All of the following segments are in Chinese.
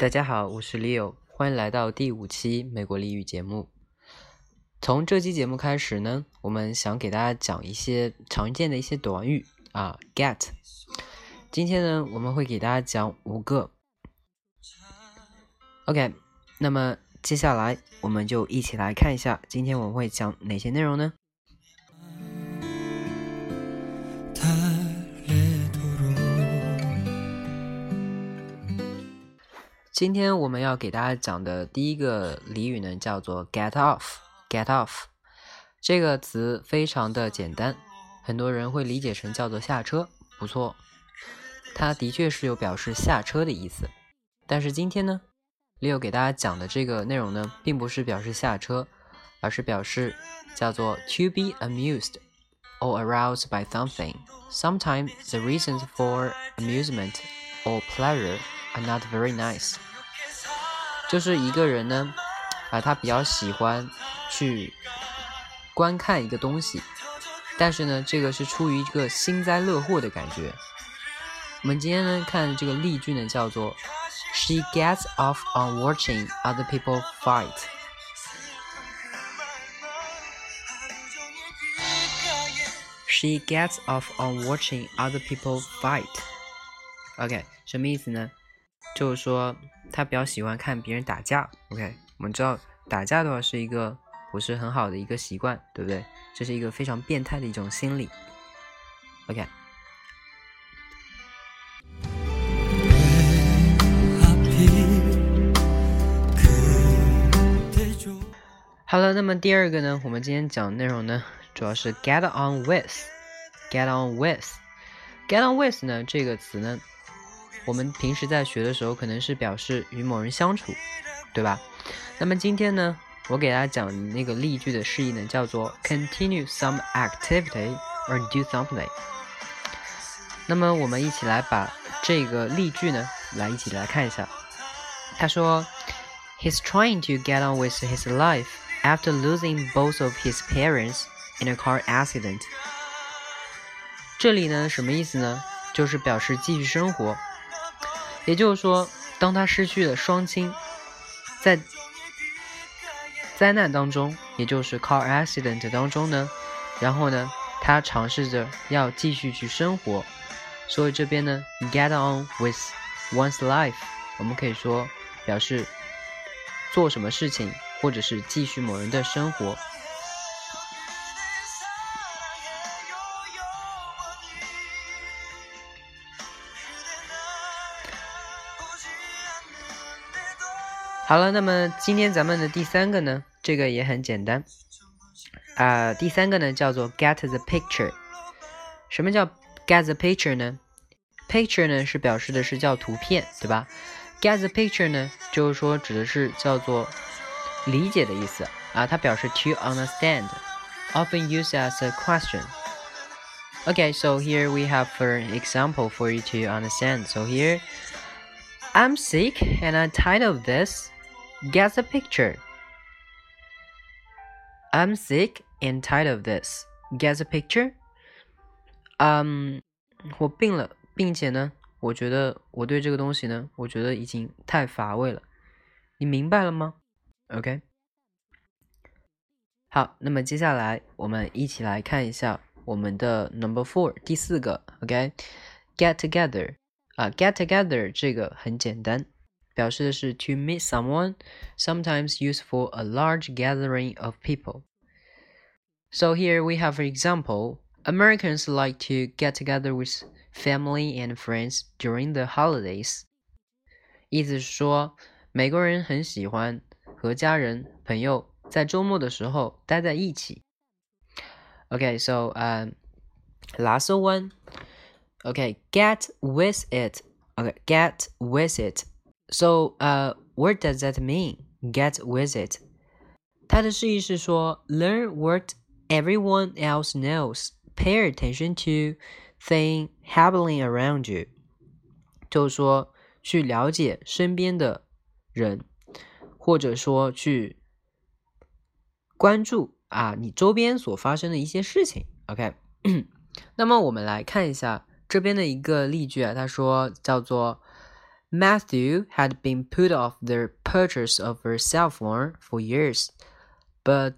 大家好，我是 Leo，欢迎来到第五期美国俚语节目。从这期节目开始呢，我们想给大家讲一些常见的一些短语啊，get。今天呢，我们会给大家讲五个。OK，那么接下来我们就一起来看一下，今天我们会讲哪些内容呢？今天我们要给大家讲的第一个俚语呢，叫做 “get off”。get off 这个词非常的简单，很多人会理解成叫做下车。不错，它的确是有表示下车的意思。但是今天呢，Leo 给大家讲的这个内容呢，并不是表示下车，而是表示叫做 “to be amused or aroused by something”。Sometimes the reasons for amusement or pleasure are not very nice. 就是一个人呢，啊，他比较喜欢去观看一个东西，但是呢，这个是出于一个幸灾乐祸的感觉。我们今天呢看这个例句呢，叫做 She gets off on watching other people fight. She gets off on watching other people fight. OK，什么意思呢？就是说，他比较喜欢看别人打架。OK，我们知道打架的话是一个不是很好的一个习惯，对不对？这是一个非常变态的一种心理。OK，好了，那么第二个呢？我们今天讲内容呢，主要是 get on with，get on with，get on with 呢这个词呢。我们平时在学的时候，可能是表示与某人相处，对吧？那么今天呢，我给大家讲那个例句的释义呢，叫做 continue some activity or do something。那么我们一起来把这个例句呢，来一起来看一下。他说，He's trying to get on with his life after losing both of his parents in a car accident。这里呢，什么意思呢？就是表示继续生活。也就是说，当他失去了双亲，在灾难当中，也就是 car accident 当中呢，然后呢，他尝试着要继续去生活，所以这边呢，get on with one's life，我们可以说表示做什么事情，或者是继续某人的生活。好了，那么今天咱们的第三个呢，这个也很简单啊。第三个呢叫做 get the picture。什么叫 get the picture 呢？picture 呢是表示的是叫图片，对吧？get the picture 呢就是说指的是叫做理解的意思啊，它表示 to understand，often used as a question。Okay, so here we have an example for you to understand. So here, I'm sick and I'm tired of this. Get the picture. I'm sick and tired of this. Get the picture. 嗯，我病了，并且呢，我觉得我对这个东西呢，我觉得已经太乏味了。你明白了吗？OK。好，那么接下来我们一起来看一下我们的 Number Four 第四个。OK，Get together 啊，Get together 这个很简单。表示的是 to meet someone, sometimes used for a large gathering of people. So here we have an example. Americans like to get together with family and friends during the holidays. 意思是说，美国人很喜欢和家人、朋友在周末的时候待在一起。Okay, so um, last one. Okay, get with it. Okay, get with it. So, uh, what does that mean? Get with it. 它的释义是说，learn what everyone else knows. Pay attention to thing happening around you. 就是说，去了解身边的人，或者说去关注啊你周边所发生的一些事情。OK，那么我们来看一下这边的一个例句啊，他说叫做。 Matthew had been put off the purchase of her cell phone for years, but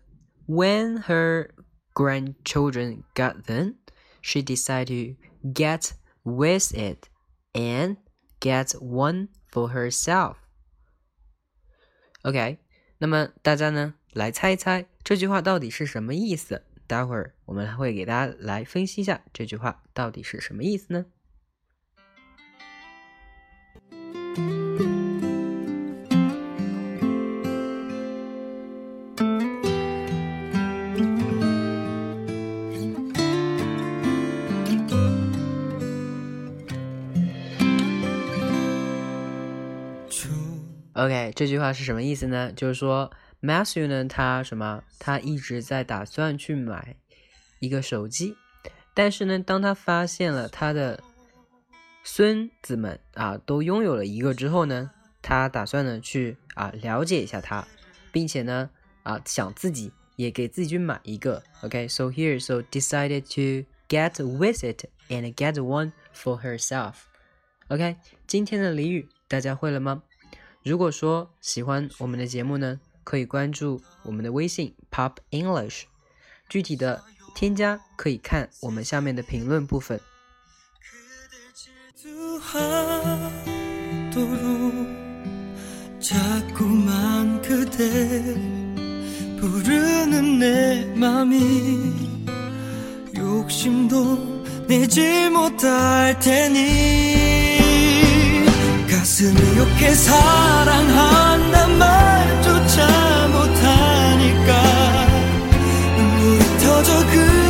when her grandchildren got them, she decided to get with it and get one for herself. OK，那么大家呢来猜一猜这句话到底是什么意思？待会儿我们会给大家来分析一下这句话到底是什么意思呢 ？OK，这句话是什么意思呢？就是说，Matthew 呢，他什么？他一直在打算去买一个手机，但是呢，当他发现了他的孙子们啊都拥有了一个之后呢，他打算呢去啊了解一下他，并且呢啊想自己也给自己去买一个。OK，so here，so decided to get with it and get one for herself。OK，今天的俚语大家会了吗？如果说喜欢我们的节目呢，可以关注我们的微信 Pop English，具体的添加可以看我们下面的评论部分。 가슴 이렇게 사랑한단 말조차 못하니까 눈물이 터져 그